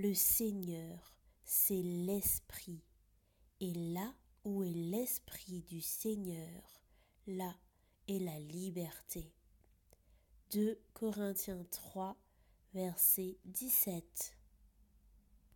Le Seigneur, c'est l'Esprit. Et là où est l'Esprit du Seigneur, là est la liberté. 2 Corinthiens 3, verset 17.